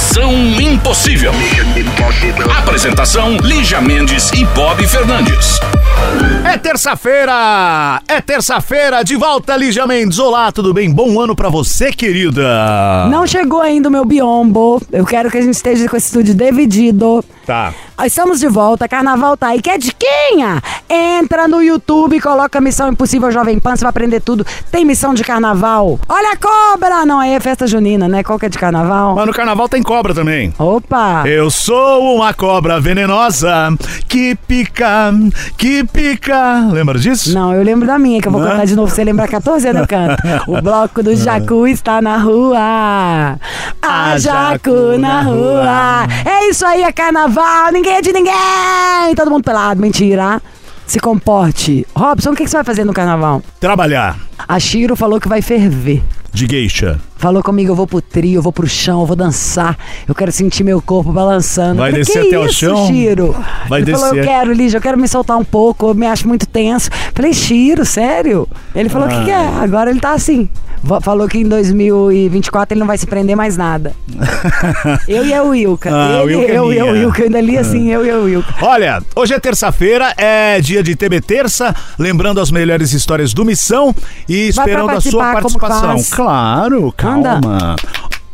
Missão Impossível. Apresentação: Lígia Mendes e Bob Fernandes. É terça-feira! É terça-feira, de volta, Lígia Mendes. Olá, tudo bem? Bom ano pra você, querida. Não chegou ainda o meu biombo. Eu quero que a gente esteja com esse estúdio dividido. Tá. Estamos de volta, carnaval tá aí. Quer diquinha? Entra no YouTube, coloca Missão Impossível Jovem Pan, você vai aprender tudo. Tem missão de carnaval. Olha a cobra! Não, aí é festa junina, né? Qual que é de carnaval? Mas no carnaval tem cobra também. Opa! Eu sou uma cobra venenosa que pica, que pica. Lembra disso? Não, eu lembro da minha, que eu vou Não? cantar de novo. Você lembra 14 anos eu canto. O bloco do Jacu está na rua. A Jacu na rua. É isso aí, é carnaval. Ninguém é de ninguém. Todo mundo pelado. Mentira. Se comporte. Robson, o que que você vai fazer no carnaval? Trabalhar. A Shiro falou que vai ferver. De geisha. Falou comigo, eu vou pro trio, eu vou pro chão, eu vou dançar. Eu quero sentir meu corpo balançando. Vai falei, descer até o isso, chão? Chiro? Vai Ele falou, eu descer. quero, Lígia, eu quero me soltar um pouco, eu me acho muito tenso. Falei, Chiro, sério? Ele falou, o que, que é? Ah. Agora ele tá assim. Falou que em 2024 ele não vai se prender mais nada. eu e a Wilka. Ah, ele, Wilka é eu e a. Wilka. Eu ainda li assim, eu e a Wilka. Olha, hoje é terça-feira, é dia de TB Terça, lembrando as melhores histórias do Missão e Vai esperando a sua participação. faz? Claro, Manda. calma.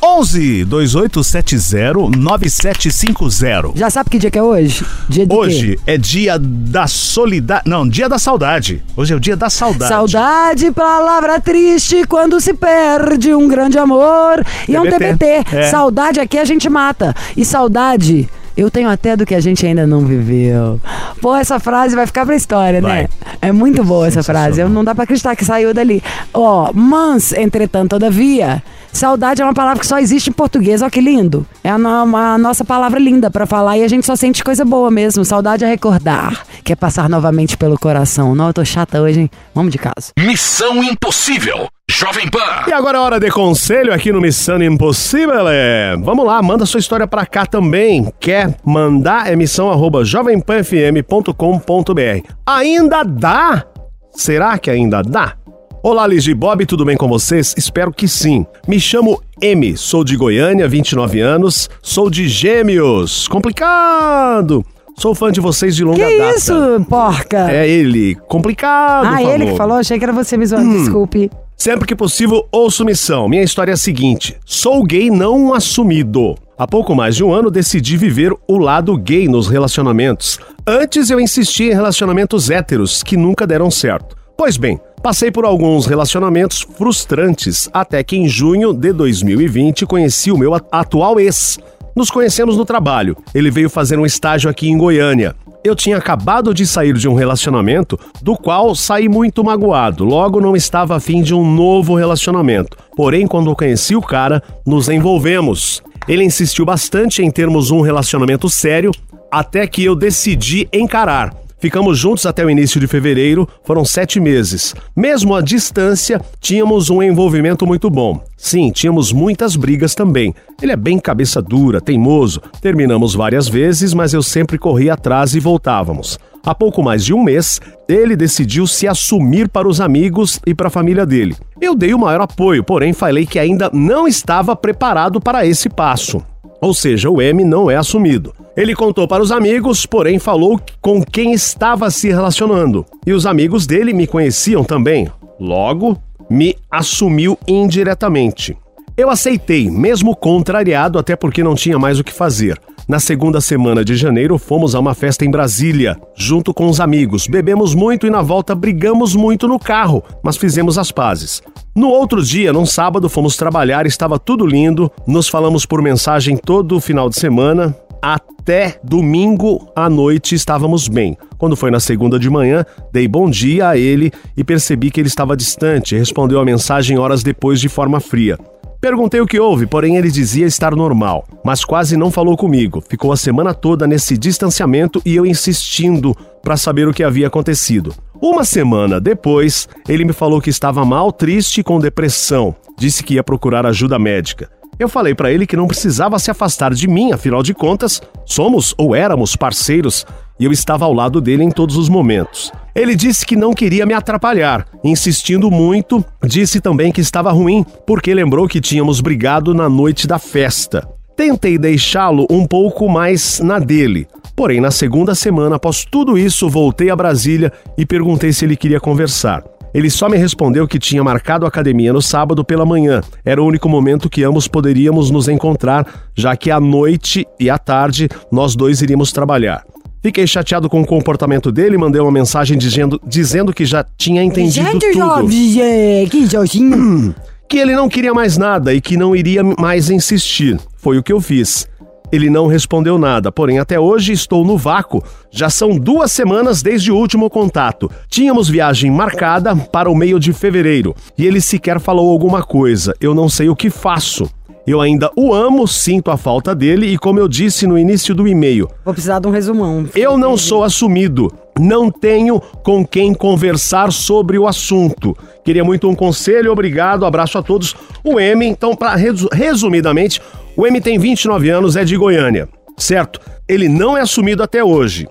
11 2870 9750. Já sabe que dia que é hoje? Dia de quê? Hoje é dia da solidariedade. Não, dia da saudade. Hoje é o dia da saudade. Saudade, palavra triste quando se perde um grande amor. E é um TBT. TBT. É. Saudade aqui a gente mata. E saudade. Eu tenho até do que a gente ainda não viveu. Pô, essa frase vai ficar pra história, né? Vai. É muito boa essa frase. Eu não dá pra acreditar que saiu dali. Ó, mas, entretanto, todavia, saudade é uma palavra que só existe em português. Ó, que lindo. É a, no- a nossa palavra linda pra falar e a gente só sente coisa boa mesmo. Saudade é recordar, que é passar novamente pelo coração. Não, eu tô chata hoje, hein? Vamos de casa. Missão Impossível. Jovem Pan. E agora é hora de conselho aqui no Missão Impossível. É. Vamos lá, manda sua história pra cá também. Quer mandar? É missão arroba jovempanfm.com.br. Ainda dá? Será que ainda dá? Olá, Liz e Bob, tudo bem com vocês? Espero que sim. Me chamo M, sou de Goiânia, 29 anos, sou de Gêmeos. Complicado! Sou fã de vocês de longa Que data. isso, porca? É ele. Complicado, ah, ele que falou? Achei que era você me zoando. Desculpe. Sempre que possível, ouço missão. Minha história é a seguinte: sou gay não assumido. Há pouco mais de um ano decidi viver o lado gay nos relacionamentos. Antes eu insisti em relacionamentos héteros que nunca deram certo. Pois bem, passei por alguns relacionamentos frustrantes até que em junho de 2020 conheci o meu a- atual ex. Nos conhecemos no trabalho. Ele veio fazer um estágio aqui em Goiânia. Eu tinha acabado de sair de um relacionamento do qual saí muito magoado, logo não estava afim de um novo relacionamento. Porém, quando conheci o cara, nos envolvemos. Ele insistiu bastante em termos um relacionamento sério, até que eu decidi encarar. Ficamos juntos até o início de fevereiro, foram sete meses. Mesmo à distância, tínhamos um envolvimento muito bom. Sim, tínhamos muitas brigas também. Ele é bem cabeça dura, teimoso. Terminamos várias vezes, mas eu sempre corria atrás e voltávamos. Há pouco mais de um mês, ele decidiu se assumir para os amigos e para a família dele. Eu dei o maior apoio, porém falei que ainda não estava preparado para esse passo. Ou seja, o M não é assumido. Ele contou para os amigos, porém falou com quem estava se relacionando. E os amigos dele me conheciam também. Logo, me assumiu indiretamente. Eu aceitei, mesmo contrariado, até porque não tinha mais o que fazer. Na segunda semana de janeiro, fomos a uma festa em Brasília, junto com os amigos. Bebemos muito e na volta brigamos muito no carro, mas fizemos as pazes. No outro dia, num sábado, fomos trabalhar, estava tudo lindo, nos falamos por mensagem todo o final de semana. Até domingo à noite estávamos bem. Quando foi na segunda de manhã, dei bom dia a ele e percebi que ele estava distante. Respondeu a mensagem horas depois de forma fria. Perguntei o que houve, porém ele dizia estar normal, mas quase não falou comigo. Ficou a semana toda nesse distanciamento e eu insistindo para saber o que havia acontecido. Uma semana depois, ele me falou que estava mal, triste e com depressão. Disse que ia procurar ajuda médica. Eu falei para ele que não precisava se afastar de mim, afinal de contas, somos ou éramos parceiros e eu estava ao lado dele em todos os momentos. Ele disse que não queria me atrapalhar, insistindo muito, disse também que estava ruim porque lembrou que tínhamos brigado na noite da festa. Tentei deixá-lo um pouco mais na dele, porém na segunda semana após tudo isso voltei a Brasília e perguntei se ele queria conversar. Ele só me respondeu que tinha marcado a academia no sábado pela manhã. Era o único momento que ambos poderíamos nos encontrar, já que à noite e à tarde nós dois iríamos trabalhar. Fiquei chateado com o comportamento dele e mandei uma mensagem dizendo, dizendo que já tinha entendido Gente, tudo. É, que. Que ele não queria mais nada e que não iria mais insistir. Foi o que eu fiz. Ele não respondeu nada, porém até hoje estou no vácuo. Já são duas semanas desde o último contato. Tínhamos viagem marcada para o meio de fevereiro e ele sequer falou alguma coisa. Eu não sei o que faço. Eu ainda o amo, sinto a falta dele e, como eu disse no início do e-mail, Vou precisar de um resumão. eu não sou assumido. Não tenho com quem conversar sobre o assunto. Queria muito um conselho, obrigado, abraço a todos. O M, então, para resumidamente, o M tem 29 anos, é de Goiânia, certo? Ele não é assumido até hoje.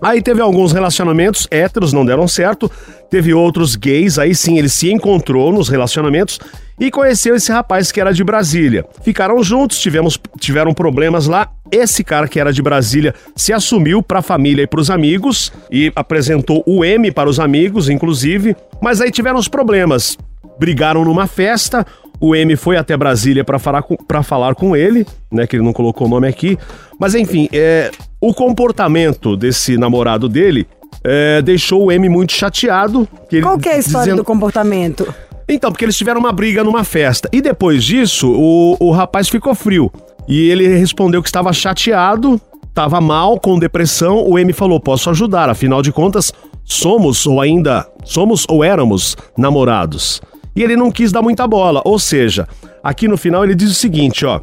Aí teve alguns relacionamentos héteros, não deram certo. Teve outros gays, aí sim ele se encontrou nos relacionamentos e conheceu esse rapaz que era de Brasília. Ficaram juntos, tivemos, tiveram problemas lá. Esse cara que era de Brasília se assumiu para a família e para os amigos e apresentou o M para os amigos, inclusive. Mas aí tiveram os problemas. Brigaram numa festa. O M foi até Brasília para falar, com- pra falar com ele, né? Que ele não colocou o nome aqui. Mas enfim, é, o comportamento desse namorado dele é, deixou o M muito chateado. que ele- Qual que é a história dizendo- do comportamento? então, porque eles tiveram uma briga numa festa. E depois disso, o, o rapaz ficou frio. E ele respondeu que estava chateado, estava mal, com depressão. O M falou: Posso ajudar, afinal de contas, somos ou ainda somos ou éramos namorados. E ele não quis dar muita bola. Ou seja, aqui no final ele diz o seguinte: ó.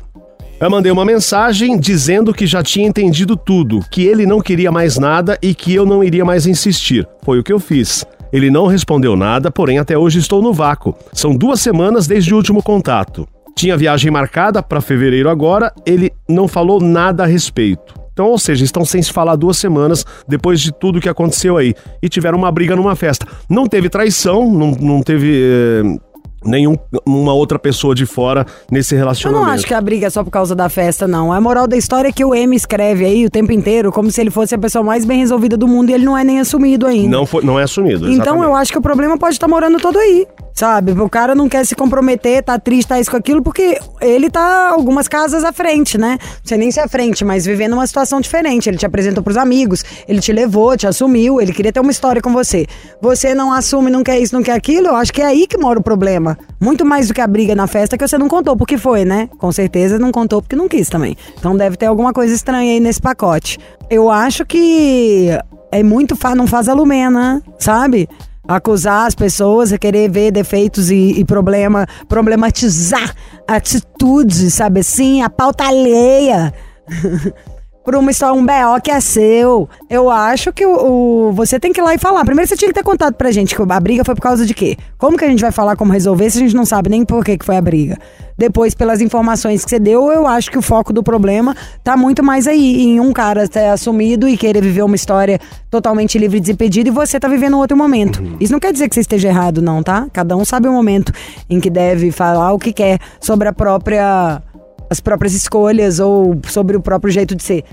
Eu mandei uma mensagem dizendo que já tinha entendido tudo, que ele não queria mais nada e que eu não iria mais insistir. Foi o que eu fiz. Ele não respondeu nada, porém até hoje estou no vácuo. São duas semanas desde o último contato. Tinha viagem marcada para fevereiro agora, ele não falou nada a respeito. Então, ou seja, estão sem se falar duas semanas depois de tudo que aconteceu aí. E tiveram uma briga numa festa. Não teve traição, não, não teve eh, nenhuma outra pessoa de fora nesse Eu relacionamento. não acho que a briga é só por causa da festa, não. A moral da história é que o M escreve aí o tempo inteiro como se ele fosse a pessoa mais bem resolvida do mundo e ele não é nem assumido ainda. Não, foi, não é assumido. Então exatamente. eu acho que o problema pode estar morando todo aí. Sabe? O cara não quer se comprometer, tá triste, tá isso com aquilo, porque ele tá algumas casas à frente, né? Não sei nem se é à frente, mas vivendo uma situação diferente. Ele te apresentou pros amigos, ele te levou, te assumiu, ele queria ter uma história com você. Você não assume, não quer isso, não quer aquilo, eu acho que é aí que mora o problema. Muito mais do que a briga na festa que você não contou porque foi, né? Com certeza não contou porque não quis também. Então deve ter alguma coisa estranha aí nesse pacote. Eu acho que é muito não faz a Lumena, sabe? acusar as pessoas, a querer ver defeitos e, e problema, problematizar atitudes, sabe assim, a pauta alheia. Por uma história, um BO que é seu. Eu acho que o, o- você tem que ir lá e falar. Primeiro você tinha que ter contado pra gente que a briga foi por causa de quê? Como que a gente vai falar como resolver se a gente não sabe nem por que, que foi a briga? Depois, pelas informações que você deu, eu acho que o foco do problema tá muito mais aí, em um cara ter assumido e querer viver uma história totalmente livre e desimpedido e você tá vivendo um outro momento. Isso não quer dizer que você esteja errado, não, tá? Cada um sabe o momento em que deve falar o que quer sobre a própria as próprias escolhas ou sobre o próprio jeito de ser.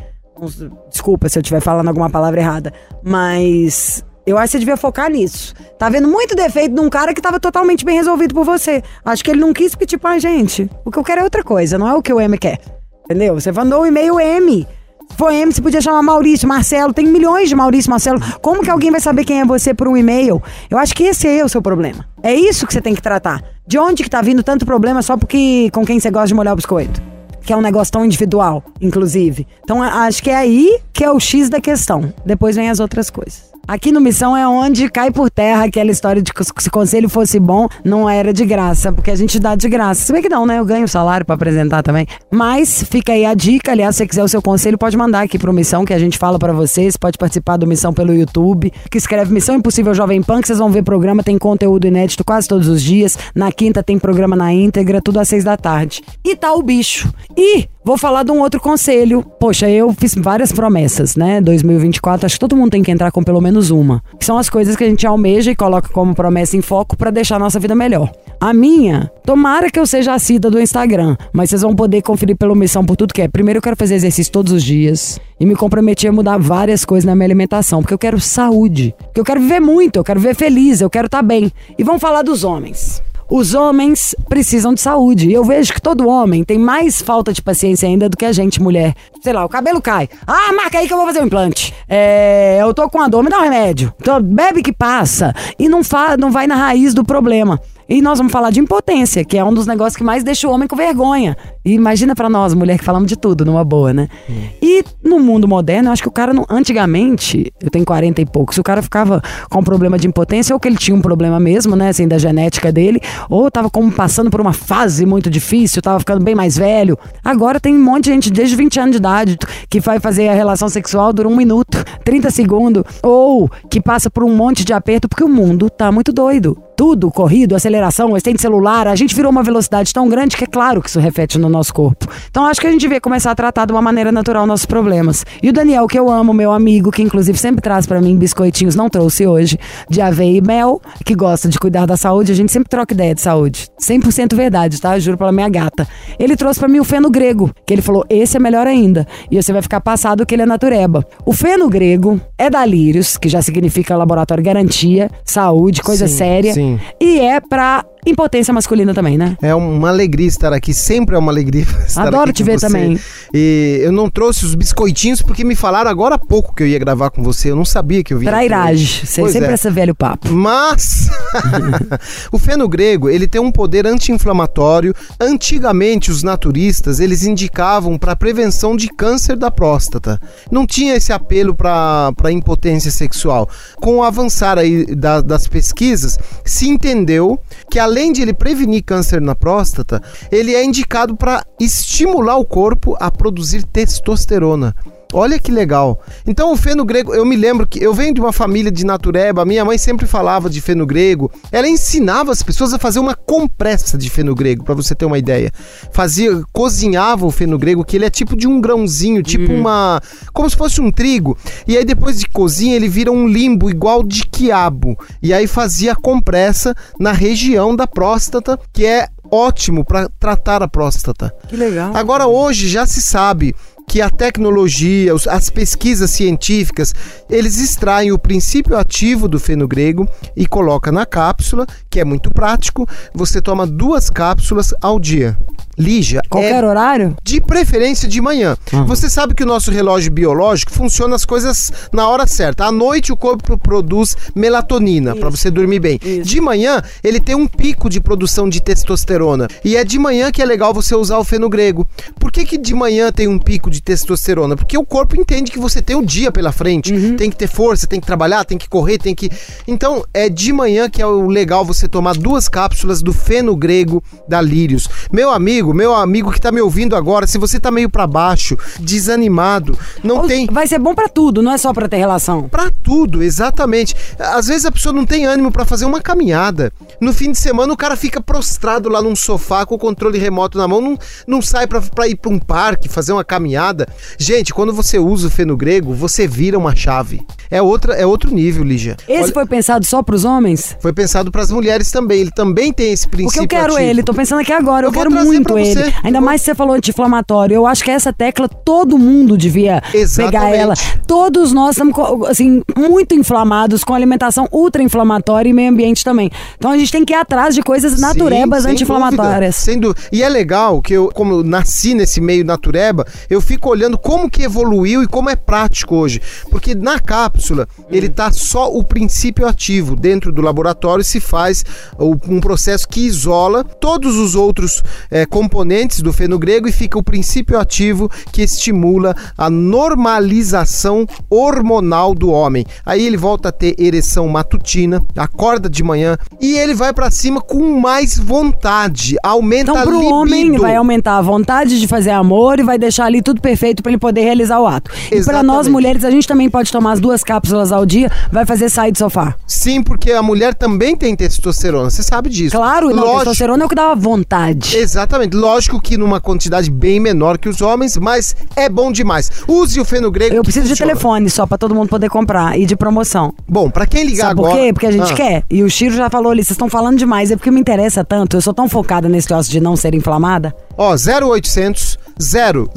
Desculpa se eu estiver falando alguma palavra errada, mas eu acho que você devia focar nisso. Tá vendo muito defeito num cara que tava totalmente bem resolvido por você. Acho que ele não quis pedir pra gente. O que eu quero é outra coisa, não é o que o M quer. Entendeu? Você mandou o e-mail M. Se for M, você podia chamar Maurício, Marcelo. Tem milhões de Maurício, Marcelo. Como que alguém vai saber quem é você por um e-mail? Eu acho que esse é o seu problema. É isso que você tem que tratar. De onde que tá vindo tanto problema só porque com quem você gosta de molhar o biscoito? Que é um negócio tão individual, inclusive. Então, acho que é aí que é o X da questão. Depois vem as outras coisas. Aqui no Missão é onde cai por terra aquela história de que se o conselho fosse bom, não era de graça, porque a gente dá de graça. Se bem que não, né? Eu ganho salário pra apresentar também. Mas fica aí a dica, aliás, se você quiser o seu conselho, pode mandar aqui pro Missão, que a gente fala pra vocês. Pode participar do Missão pelo YouTube, que escreve Missão Impossível Jovem Pan, que vocês vão ver programa, tem conteúdo inédito quase todos os dias. Na quinta tem programa na íntegra, tudo às seis da tarde. E tá o bicho. E Vou falar de um outro conselho. Poxa, eu fiz várias promessas, né? 2024, acho que todo mundo tem que entrar com pelo menos uma. São as coisas que a gente almeja e coloca como promessa em foco para deixar a nossa vida melhor. A minha, tomara que eu seja a Cida do Instagram, mas vocês vão poder conferir pela missão por tudo que é. Primeiro, eu quero fazer exercício todos os dias e me comprometi a mudar várias coisas na minha alimentação, porque eu quero saúde, porque eu quero viver muito, eu quero viver feliz, eu quero estar tá bem. E vamos falar dos homens os homens precisam de saúde. E eu vejo que todo homem tem mais falta de paciência ainda do que a gente, mulher. Sei lá, o cabelo cai. Ah, marca aí que eu vou fazer um implante. É, eu tô com a dor, me dá um remédio. Então, bebe que passa. E não, fa não vai na raiz do problema. E nós vamos falar de impotência, que é um dos negócios que mais deixa o homem com vergonha. E imagina para nós, mulher, que falamos de tudo, numa boa, né? Hum. E no mundo moderno, eu acho que o cara, não, antigamente, eu tenho 40 e poucos, o cara ficava com problema de impotência, ou que ele tinha um problema mesmo, né, assim, da genética dele, ou tava como passando por uma fase muito difícil, tava ficando bem mais velho. Agora tem um monte de gente desde 20 anos de idade que vai fazer a relação sexual dura um minuto, 30 segundos, ou que passa por um monte de aperto, porque o mundo tá muito doido tudo, corrido, aceleração, assistente celular, a gente virou uma velocidade tão grande que é claro que isso reflete no nosso corpo. Então acho que a gente devia começar a tratar de uma maneira natural nossos problemas. E o Daniel, que eu amo, meu amigo, que inclusive sempre traz para mim biscoitinhos, não trouxe hoje, de aveia e mel, que gosta de cuidar da saúde, a gente sempre troca ideia de saúde. 100% verdade, tá? Juro pela minha gata. Ele trouxe para mim o feno grego, que ele falou: esse é melhor ainda. E você vai ficar passado que ele é natureba. O feno grego é da Lírios, que já significa laboratório garantia, saúde, coisa sim, séria. Sim. E é pra impotência masculina também, né? É uma alegria estar aqui, sempre é uma alegria estar Adoro te ver você. também. E eu não trouxe os biscoitinhos porque me falaram agora há pouco que eu ia gravar com você. Eu não sabia que eu vinha. Trairagem. Você sempre é. esse velho papo. Mas o feno grego, ele tem um poder anti-inflamatório. Antigamente os naturistas, eles indicavam para prevenção de câncer da próstata. Não tinha esse apelo para impotência sexual. Com o avançar aí da, das pesquisas, se entendeu que além de ele prevenir câncer na próstata, ele é indicado para estimular o corpo a produzir testosterona. Olha que legal. Então o feno grego, eu me lembro que eu venho de uma família de natureba, minha mãe sempre falava de feno grego. Ela ensinava as pessoas a fazer uma compressa de feno grego, para você ter uma ideia. Fazia, cozinhava o feno grego, que ele é tipo de um grãozinho, tipo uhum. uma, como se fosse um trigo. E aí depois de cozinha, ele vira um limbo igual de quiabo. E aí fazia a compressa na região da próstata, que é ótimo para tratar a próstata. Que legal. Agora hoje já se sabe que a tecnologia, as pesquisas científicas, eles extraem o princípio ativo do feno grego e coloca na cápsula, que é muito prático. Você toma duas cápsulas ao dia. Lígia. Qualquer é horário? De preferência de manhã. Uhum. Você sabe que o nosso relógio biológico funciona as coisas na hora certa. À noite o corpo produz melatonina para você dormir bem. Isso. De manhã ele tem um pico de produção de testosterona. E é de manhã que é legal você usar o feno grego. Por que, que de manhã tem um pico de testosterona? Porque o corpo entende que você tem o dia pela frente. Uhum. Tem que ter força, tem que trabalhar, tem que correr, tem que. Então é de manhã que é o legal você tomar duas cápsulas do feno grego da Lírios. Meu amigo, amigo, meu amigo que tá me ouvindo agora, se você tá meio para baixo, desanimado, não Ou tem. Vai ser bom para tudo, não é só para ter relação. Para tudo, exatamente. Às vezes a pessoa não tem ânimo para fazer uma caminhada. No fim de semana o cara fica prostrado lá num sofá com o controle remoto na mão, não, não sai para ir para um parque, fazer uma caminhada. Gente, quando você usa o feno grego, você vira uma chave. É outra, é outro nível, Lígia. Esse Olha, foi pensado só para os homens? Foi pensado para as mulheres também. Ele também tem esse princípio. Porque eu quero ativo. ele, tô pensando aqui agora, eu, eu quero muito ele. Ainda mais se você falou anti-inflamatório. Eu acho que essa tecla todo mundo devia Exatamente. pegar ela. Todos nós estamos, assim, muito inflamados com alimentação ultra inflamatória e meio ambiente também. Então a gente tem que ir atrás de coisas naturebas anti-inflamatórias. Dúvida. E é legal que eu, como eu nasci nesse meio natureba, eu fico olhando como que evoluiu e como é prático hoje. Porque na cápsula, hum. ele tá só o princípio ativo. Dentro do laboratório se faz um processo que isola todos os outros é, componentes do feno grego e fica o princípio ativo que estimula a normalização hormonal do homem. Aí ele volta a ter ereção matutina, acorda de manhã e ele vai para cima com mais vontade, aumenta então, pro a libido. homem vai aumentar a vontade de fazer amor e vai deixar ali tudo perfeito para ele poder realizar o ato. Exatamente. E para nós mulheres, a gente também pode tomar as duas cápsulas ao dia, vai fazer sair do sofá. Sim, porque a mulher também tem testosterona, você sabe disso. Claro, não, testosterona é o que dá vontade. Exatamente. Exatamente. Lógico que numa quantidade bem menor que os homens, mas é bom demais. Use o feno grego. Eu preciso de telefone só pra todo mundo poder comprar e de promoção. Bom, pra quem ligar Sabe agora. por quê? Porque a gente Ah. quer. E o Chiro já falou ali, vocês estão falando demais. É porque me interessa tanto. Eu sou tão focada nesse negócio de não ser inflamada. Ó, 0800 000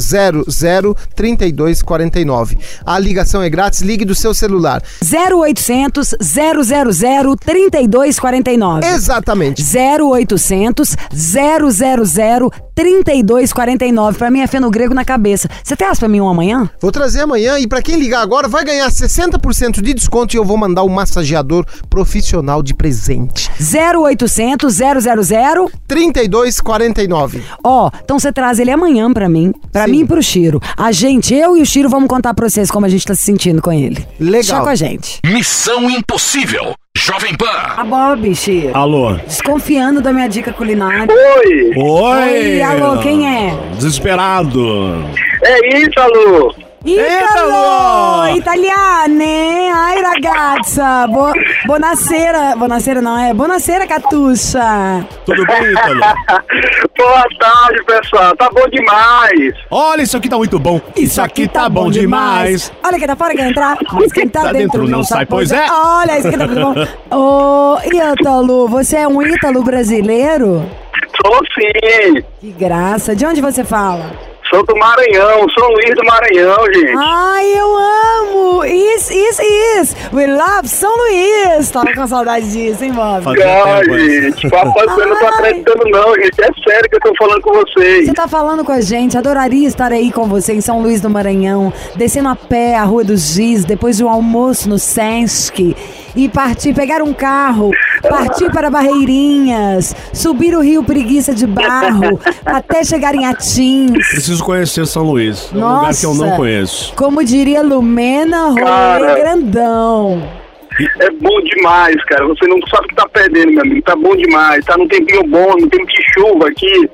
3249. A ligação é grátis, ligue do seu celular. 0800 000 3249. Exatamente. 0800 000 3249. Pra mim é feno grego na cabeça. Você as pra mim um amanhã? Vou trazer amanhã e pra quem ligar agora vai ganhar 60% de desconto e eu vou mandar um massageador profissional de presente. 0800 000 3249. Ó, então você traz ele amanhã pra mim, pra Sim. mim e pro Chiro. A gente, eu e o Chiro, vamos contar pra vocês como a gente tá se sentindo com ele. Legal. Deixa com a gente. Missão Impossível. Jovem Pan. A Bob, Chiro. Alô? Desconfiando da minha dica culinária. Oi, Oi! Oi, alô, quem é? Desesperado. é isso, alô. Italo! Italiane! Ai, ragazza! Bo buonasera! Buonasera não, é buonasera, Catuxa! Tudo bem, Ítalo? Boa tarde, pessoal. Tá bom demais. Olha, isso aqui tá muito bom. Isso aqui tá bom demais. Olha quem tá fora quer entrar, mas quem tá, Tá dentro não sai, pois é. Olha, isso aqui tá muito bom. Ô, Ítalo, você é um Ítalo brasileiro? Sou sim. Que graça! De onde você fala? Sou do Maranhão, São Luís do Maranhão, gente. Ai, eu amo! Isso, isso, isso! We love São Luís! Tava com saudade disso, hein, Bob? Hein? gente, papai, eu não tô Ai. acreditando não, gente. É sério que eu tô falando com vocês. Você tá falando com a gente, adoraria estar aí com você em São Luís do Maranhão, descendo a pé a Rua dos Giz, depois do almoço no Sesc, e partir, pegar um carro, partir para Barreirinhas, subir o rio Preguiça de Barro, até chegar em Atins. Preciso conhecer São Luís. É um lugar Nossa. que eu não conheço. Como diria Lumena, rolê grandão. É bom demais, cara. Você não sabe o que tá perdendo, meu amigo. Tá bom demais. Tá num tempinho bom, num tempo de chuva aqui.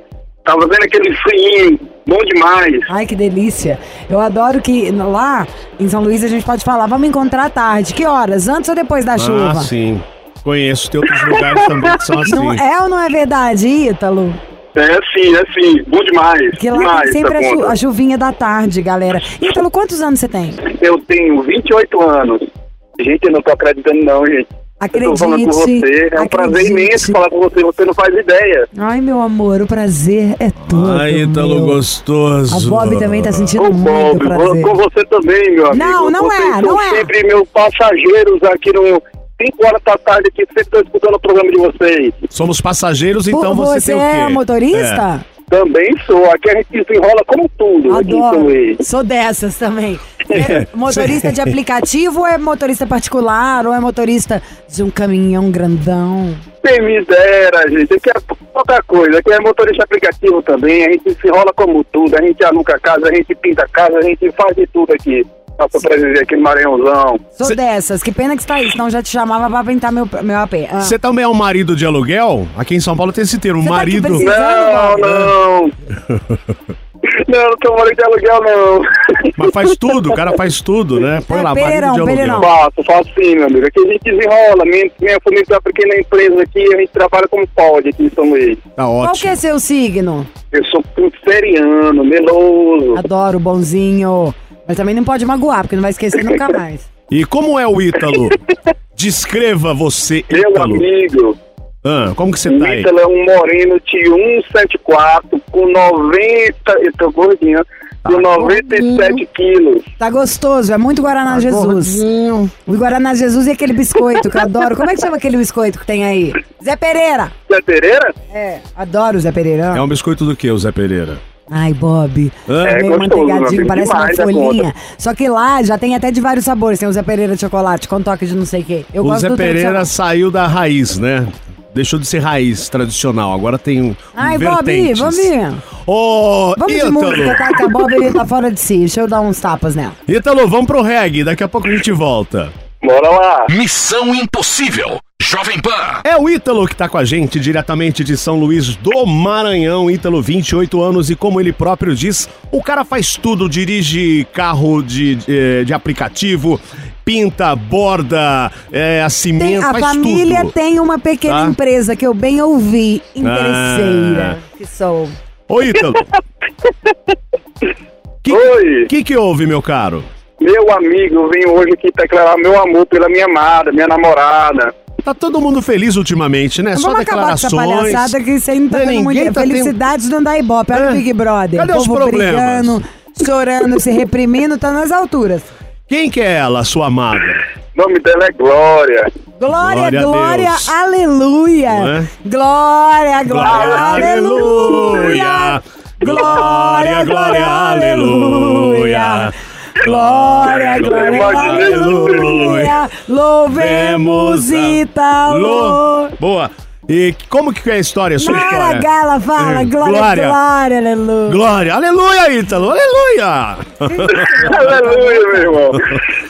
Tá fazendo aquele frio. Bom demais. Ai, que delícia. Eu adoro que lá em São Luís a gente pode falar, vamos encontrar à tarde. Que horas? Antes ou depois da chuva? Ah, sim. Conheço. Tem outros lugares também que são assim. Não é ou não é verdade, Ítalo? É sim, é sim. Bom demais. Que lá demais, tem sempre a, chu- conta. a chuvinha da tarde, galera. Ítalo, quantos anos você tem? Eu tenho 28 anos. Gente, eu não tô acreditando não, gente. Eu tô falando com Acredite, você. É um prazer acredite. imenso falar com você. Você não faz ideia. Ai, meu amor, o prazer é todo. Ai, Ítalo meu. gostoso. A Bob também tá sentindo Ô, muito Bob, prazer. com você também, meu amigo. Não, não Vocês é, são não é. sempre meus passageiros aqui no 5 horas da tarde, aqui, sempre tô escutando o programa de vocês. Somos passageiros, então você, tem o quê? é motorista? Também sou. Aqui a gente se enrola como tudo São Adoro. Sou dessas também. É motorista de aplicativo ou é motorista particular ou é motorista de um caminhão grandão? Quem me dera, gente. Aqui é outra coisa. Aqui é motorista aplicativo também. A gente se enrola como tudo. A gente aluga casa, a gente pinta casa, a gente faz de tudo aqui. Nossa presença aqui no Maranhãozão. Sou Cê- dessas. Que pena que está aí, senão já te chamava pra pintar meu, meu AP. Ah. Você também é um marido de aluguel? Aqui em São Paulo tem esse termo, Você tá marido. precisando? Não, não. Não, não tô morando de aluguel, não. Mas faz tudo, o cara faz tudo, né? Põe É, lá, Pereirão, marido de Pereirão. aluguel. Faço, faço sim, meu amigo. Aqui a gente desenrola. Minha, minha família é uma pequena empresa aqui, a gente trabalha como pode aqui em São Luís. Tá Qual que ótimo. é seu signo? Eu sou canceriano, meloso. Adoro, bonzinho. Mas também não pode magoar, porque não vai esquecer nunca mais. E como é o Ítalo? Descreva você, Meu Ítalo. amigo, Ah, como que você o tá aí? Ítalo é um moreno de 174 com 90... Eu tô gordinho, Tá com 97 quilos. Tá gostoso, é muito Guaraná Jesus. O Guaraná Jesus e aquele biscoito que eu adoro. Como é que chama aquele biscoito que tem aí? Zé Pereira. Zé Pereira? É, adoro o Zé Pereira. É um biscoito do que, o Zé Pereira? Ai, Bob. Ah, É É meio gostoso, manteigadinho, amigo, parece uma folhinha. Só que lá já tem até de vários sabores. Tem o Zé Pereira de chocolate com toque de não sei o quê. Eu o gosto Zé do Pereira saiu da raiz, né? Deixou de ser raiz tradicional, agora tem um Ai, Bob, vertentes. Bob. Ô, Vamos de música, Ítalo. tá? Que a Bob ele tá fora de si. Deixa eu dar uns tapas nela. Ítalo, vamos pro reggae, daqui a pouco a gente volta. Bora lá. Missão Impossível. Jovem Pan. É o Ítalo que tá com a gente diretamente de São Luís do Maranhão. Ítalo, 28 anos, e como ele próprio diz, o cara faz tudo: dirige carro de, de, de aplicativo, pinta, borda, é, Tem, cimento, a faz família tudo. tem uma pequena Tá? empresa que eu bem ouvi. Interesseira. Ah. Que sou. Ô, Ítalo. Que, Oi, que que houve, meu caro? meu amigo, eu venho hoje aqui declarar meu amor pela minha amada, minha namorada. Tá todo mundo feliz ultimamente, né? Só Vamos acabar com essa declarações. palhaçada que isso aí não tá Né, dando muito. tá Felicidades não dá ibope. Olha É. o Big Brother. Cadê o os problemas? brigando, chorando, se reprimindo, tá nas alturas. Quem que é ela, sua amada? O nome dela é Glória. Glória, Glória glória, aleluia. É? Glória, glória, Glória, aleluia. aleluia. Glória, glória, aleluia. Glória, glória, aleluia. Louvemos Ítalo. Lô. Boa. E como que é a história, a sua Mara história? Gala fala, É, glória, Glória. glória, aleluia. Glória. Aleluia, Ítalo. Aleluia. Aleluia, meu irmão.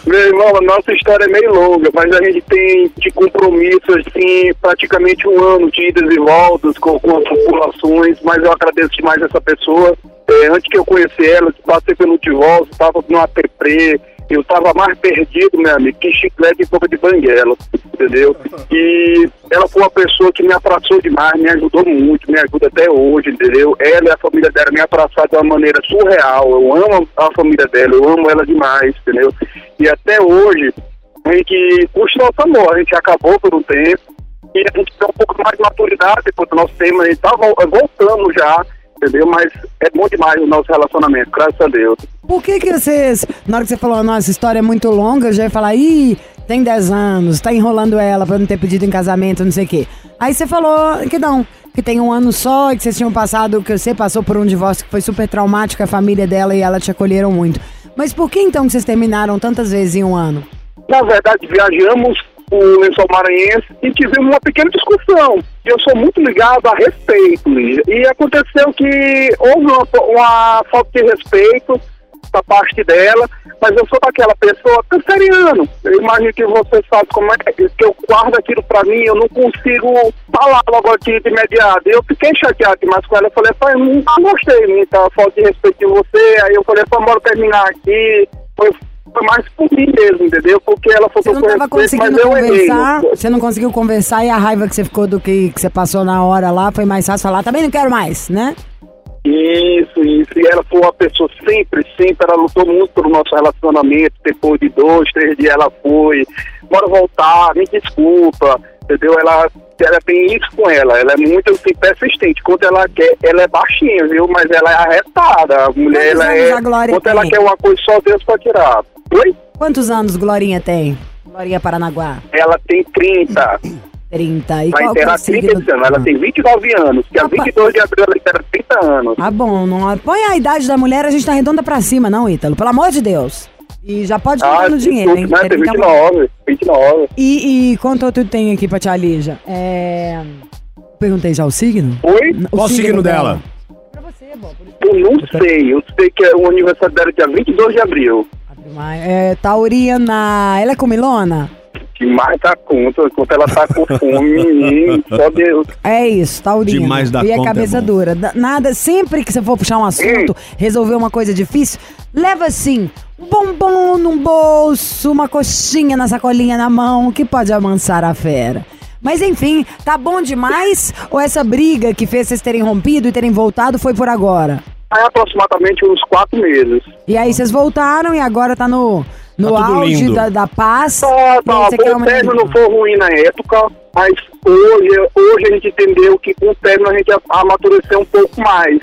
Meu irmão, a nossa história é meio longa, mas a gente tem de compromisso, assim, praticamente um ano de idas e voltas com, com as populações, mas eu agradeço demais essa pessoa. É, antes que eu conheci ela, passei pelo divórcio, estava no APP, eu estava mais perdido, meu amigo, que chiclete em boca de banguela, entendeu? E ela foi uma pessoa que me abraçou demais, me ajudou muito, me ajuda até hoje, entendeu? Ela e a família dela me abraçaram de uma maneira surreal. Eu amo a família dela, eu amo ela demais, entendeu? E até hoje, a gente nosso amor, a gente acabou por um tempo, e a gente tem um pouco mais de maturidade do nosso tema, a gente tá vol- voltando já, entendeu? Mas é bom demais o nosso relacionamento, graças a Deus. Por que que vocês, na hora que você falou, nossa, história é muito longa, eu já ia falar, ih, tem 10 anos, tá enrolando ela pra não ter pedido em casamento, não sei o quê. Aí você falou que não, que tem um ano só, que vocês tinham passado, que você passou por um divórcio que foi super traumático, a família dela e ela te acolheram muito. Mas por que então que vocês terminaram tantas vezes em um ano? Na verdade, viajamos o lençol maranhense e tivemos uma pequena discussão. Eu sou muito ligado a respeito, Lígia. E aconteceu que houve uma, uma falta de respeito da parte dela, mas eu sou daquela pessoa canceriano. Eu imagino que você sabe como é que eu guardo aquilo pra mim, eu não consigo falar logo aqui de imediato. Eu fiquei chateado demais com ela. Eu falei, pai, eu não gostei muito da falta de respeito de você. Aí eu falei, pai, bora terminar aqui. Foi, foi mais por mim mesmo, entendeu? Porque ela Você faltou não tava mas conseguindo errei. conversar, você não conseguiu conversar e a raiva que você ficou do que, que você passou na hora lá foi mais fácil falar, também não quero mais, né? Isso, isso. E ela foi uma pessoa sempre, sempre, ela lutou muito pelo nosso relacionamento. Depois de dois, três dias ela foi. Bora voltar, me desculpa. Entendeu? Ela, ela tem isso com ela. Ela é muito assim, persistente. Quando ela quer, ela é baixinha, viu? Mas ela é arretada. A mulher, Quantos ela é. Quando ela quer uma coisa, só Deus pra tirar. Oi? Quantos anos Glorinha tem? Glorinha Paranaguá? Ela tem 30. 30. E Vai qual é enterrar o signo? 30 esse ano. Ela tem 29 anos. Que a Opa. 22 de abril ela enterra 30 anos. Ah, bom. Não, põe a idade da mulher, a gente tá redonda pra cima, não, Ítalo? Pelo amor de Deus. E já pode Ah, contar no dinheiro, hein? né? Tem Tem que dar uma- 29. 29. E, e quanto outro tem aqui pra tia Lígia? É... Perguntei já o signo? Oi? O Qual o signo dela? Pra você, bom. Eu não sei. Eu sei que é o aniversário dela é dia 22 de abril. Que abre mais. É, Taurina. Ela é comilona? Demais da conta. Quando ela tá com fome, menino, só Deus. É isso, Taurina. Demais da e conta é é cabeça bom. dura. Da- Nada, sempre que você for puxar um assunto, resolver uma coisa difícil, leva assim, um bombom num bolso, uma coxinha na sacolinha na mão, que pode amansar a fera. Mas enfim, tá bom demais? Ou essa briga que fez vocês terem rompido e terem voltado foi por agora? Há aproximadamente uns quatro meses. E aí vocês voltaram e agora tá no, no Tá auge lindo. da, da paz. Tá, tá. O término não foi ruim na época, mas hoje, hoje a gente entendeu que com o término a gente amadureceu um pouco mais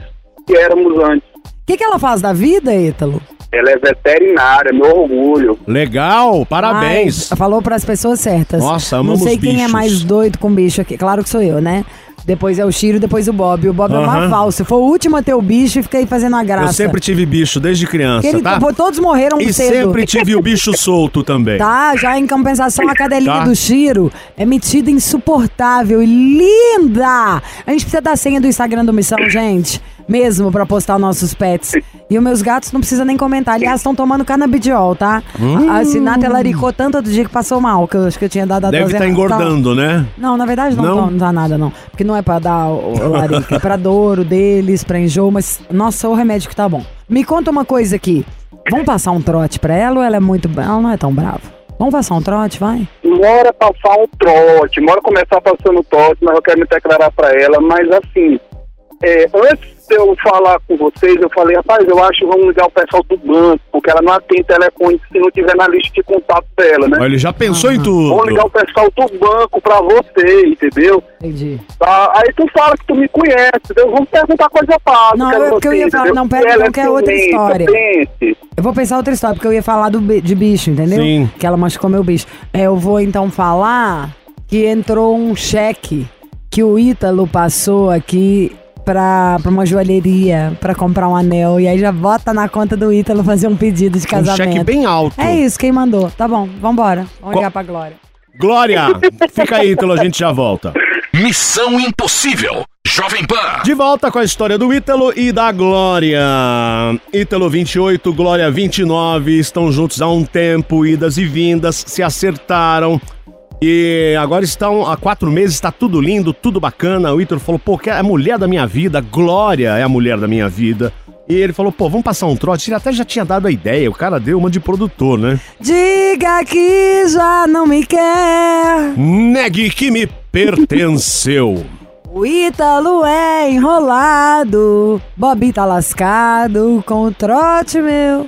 que éramos antes. O que, que ela faz da vida, Ítalo? Ela é veterinária, meu orgulho. Legal, parabéns. Ai, falou pras pessoas certas. Nossa, Não amamos sei quem é bichos. mais doido com bicho aqui. Claro que sou eu, né? Depois é o Chiro, depois o Bob. O Bob é uma Aham. valsa. Foi o último a ter o bicho e fiquei fazendo a graça. Eu sempre tive bicho desde criança, ele- tá? Todos morreram E cedo. sempre tive o bicho solto também. Tá, já em compensação, a cadelinha Tá. do Chiro é metida insuportável e linda! A gente precisa da senha do Instagram do Missão, gente. Mesmo pra postar nossos pets. E os meus gatos não precisam nem comentar. Aliás, estão tomando canabidiol, tá? A Sinatra laricou tanto do dia que passou mal, que eu acho que eu tinha dado a Deve estar errada. engordando, né? Não, na verdade não, Não? Não? não dá nada, não. Porque não é pra dar o, o larica, é pra dor, o deles, pra enjoo, mas nossa, o remédio que tá bom. Me conta uma coisa aqui. Vamos passar um trote pra ela ou ela é muito. Ela não é tão brava? Vamos passar um trote, vai? Mora passar um trote, mora começar passando trote, mas eu quero me declarar pra ela, mas assim, é, antes de eu falar com vocês, eu falei, rapaz, eu acho que vamos ligar o pessoal do banco, porque ela não atende telefone se não tiver na lista de contato dela, né? Olha, ele já pensou em tudo. Vamos ligar o pessoal do banco pra você, entendeu? Entendi. Tá? Aí tu fala que tu me conhece, entendeu? Vamos perguntar coisa básica. Não, é porque eu você, ia falar- entendeu? não, pera, não, que é outra ciumenta, história. pense. Eu vou pensar outra história, porque eu ia falar do de bicho, entendeu? Sim. Que ela machucou meu bicho. É, Eu vou então falar que entrou um cheque que o Ítalo passou aqui pra, pra uma joalheria pra comprar um anel. E aí já bota na conta do Ítalo fazer um pedido de Um casamento. cheque bem alto. É isso, quem mandou. Tá bom, vambora. Vamos Qual- ligar pra Glória. Glória, fica aí, Ítalo, a gente já volta. Missão Impossível. Jovem Pan. De volta com a história do Ítalo e da Glória. Ítalo 28, Glória 29, estão juntos há um tempo, idas e vindas, se acertaram. E agora estão há quatro meses, está tudo lindo, tudo bacana. O Ítalo falou, pô, que é a mulher da minha vida, Glória é a mulher da minha vida. E ele falou, pô, vamos passar um trote. Ele até já tinha dado a ideia, o cara deu uma de produtor, né? Diga que já não me quer. Negue que me pertenceu. O Ítalo é enrolado. Bobi tá lascado com o trote meu.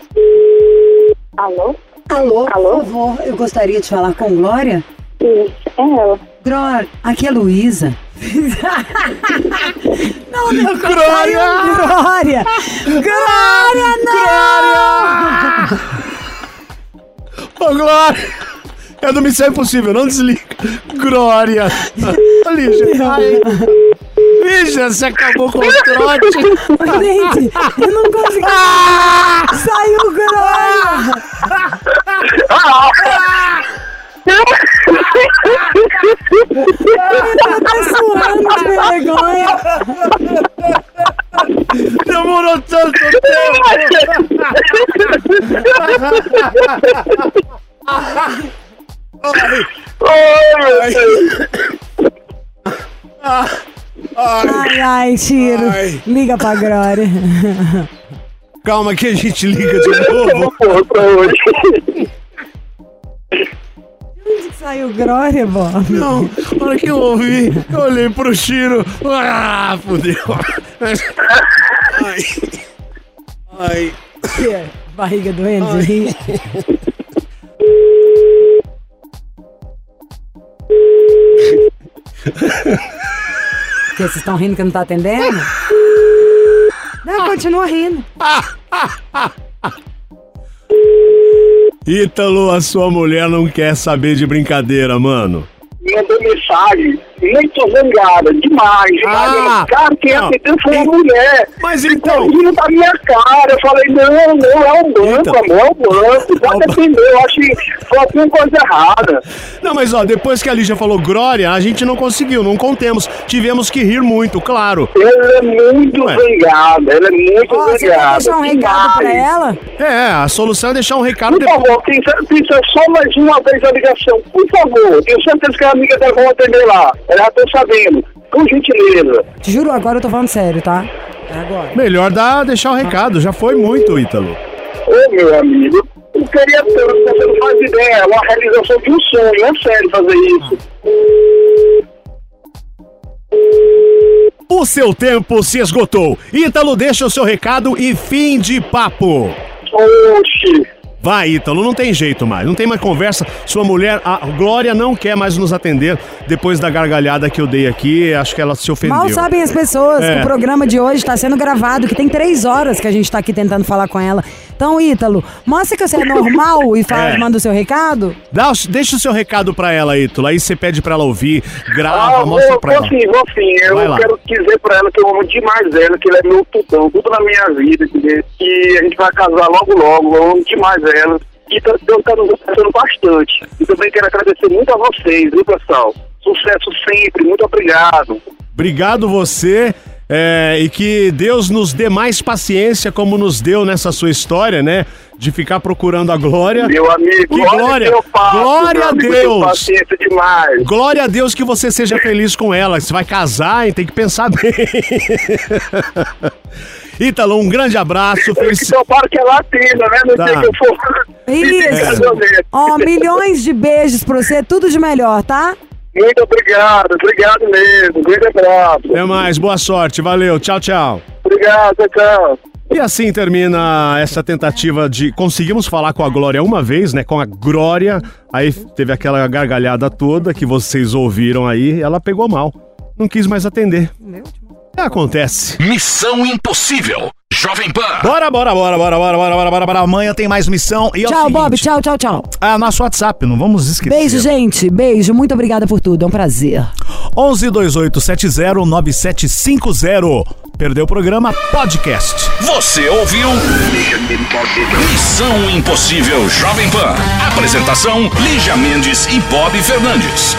Alô? Alô, Alô? por favor, eu gostaria de falar com Glória. Isso, é ela. Glória, aqui é Luísa. não, meu Glória! Glória! Glória, não! Ô, Glória! É do Missão Impossível, não desliga. Glória! Lígia, ai. Lígia, você acabou com o trote. Gente, eu não consegui. Saiu Glória! Tá suando de vergonha. Demorou tanto tempo. Ai, meu Deus. Ai, ai, Tiro. Ai. Liga pra Glória. Calma que a gente liga de novo. Porra, pra hoje. Que saiu Glória, Bob? Não, na hora que eu ouvi, eu olhei pro Chiro. Ah, fudeu. Ai. Ai. Barriga doendo de rir. Que vocês estão rindo que não tá atendendo? Não, continua rindo. Ítalo, a sua mulher não quer saber de brincadeira, mano. Mandou mensagem muito zangada, demais. Ah, demais. cara, quem não. atendeu foi a mulher. Mas então. Rindo da minha cara. Eu falei, não, não, é o banco, Então. amor, é o banco. Já atendeu, eu acho que foi alguma coisa errada. Não, mas ó, depois que a Lígia falou Glória, a gente não conseguiu, não contemos. Tivemos que rir muito, claro. Ela é muito Ué. zangada, ela é muito Ó, você quer zangada. deixar um recado pra ela? É, a solução é deixar um recado Por depois. favor, pensa, pensa só mais uma vez a ligação. Por favor, tenho certeza que a amiga dela vai atender lá. Ela já tô sabendo. Com gentileza. Te juro, agora eu tô falando sério, tá? É agora. Melhor dar, deixar o recado, já foi muito, Ítalo. Ô, meu amigo, eu queria tanto, você não faz ideia. É uma realização de um sonho, é sério fazer isso. O seu tempo se esgotou. Ítalo, deixa o seu recado e fim de papo. Oxi. Vai, Ítalo, não tem jeito mais, não tem mais conversa. Sua mulher, a Glória, não quer mais nos atender depois da gargalhada que eu dei aqui. Acho que ela se ofendeu. Mal sabem as pessoas É. que o programa de hoje está sendo gravado, que tem três horas que a gente tá aqui tentando falar com ela. Então, Ítalo, mostra que você é normal e fala, É. manda o seu recado. Dá deixa o seu recado pra ela, Ítalo. Aí você pede pra ela ouvir, grava, Ah, mostra vou, pra vou ela. sim, vou sim. Eu Vai lá. quero dizer pra ela que eu amo demais ela, que ela é meu tudão, tudo na minha vida, entendeu? Que a gente vai casar logo logo, eu amo demais ela. E tá- Deus tá nos abençoando bastante. E também quero agradecer muito a vocês, viu, pessoal? Sucesso sempre, muito obrigado. Obrigado você. É, e que Deus nos dê mais paciência, como nos deu nessa sua história, né? De ficar procurando a glória. Meu amigo, Que glória! que eu faço, Glória meu a Deus! Paciência demais. Glória a Deus que você seja feliz com ela. Você vai casar, hein? Tem que pensar bem. Ítalo, um grande abraço. Felici... Então, para que ela atenda, né? No Tá. dia que eu for. Isso. Ó, milhões de beijos pra você, tudo de melhor, tá? Muito obrigado, obrigado mesmo. Grande abraço. Até mais, boa sorte, valeu, tchau, tchau. Obrigado, tchau. E assim termina essa tentativa de. Conseguimos falar com a Glória uma vez, né? Com a Glória. Aí teve aquela gargalhada toda que vocês ouviram aí. Ela pegou mal. Não quis mais atender. É, acontece. Missão Impossível. Jovem Pan. Bora, bora, bora, bora, bora, bora, bora, bora, bora. Amanhã tem mais missão. E é Tchau, seguinte, Bob. Tchau, tchau, tchau. Ah, nosso WhatsApp, não vamos esquecer. Beijo, gente. Beijo. Muito obrigada por tudo. É um prazer. 11 2870 9750. Perdeu o programa podcast. Você ouviu? Missão Impossível Jovem Pan. Apresentação: Lígia Mendes e Bob Fernandes.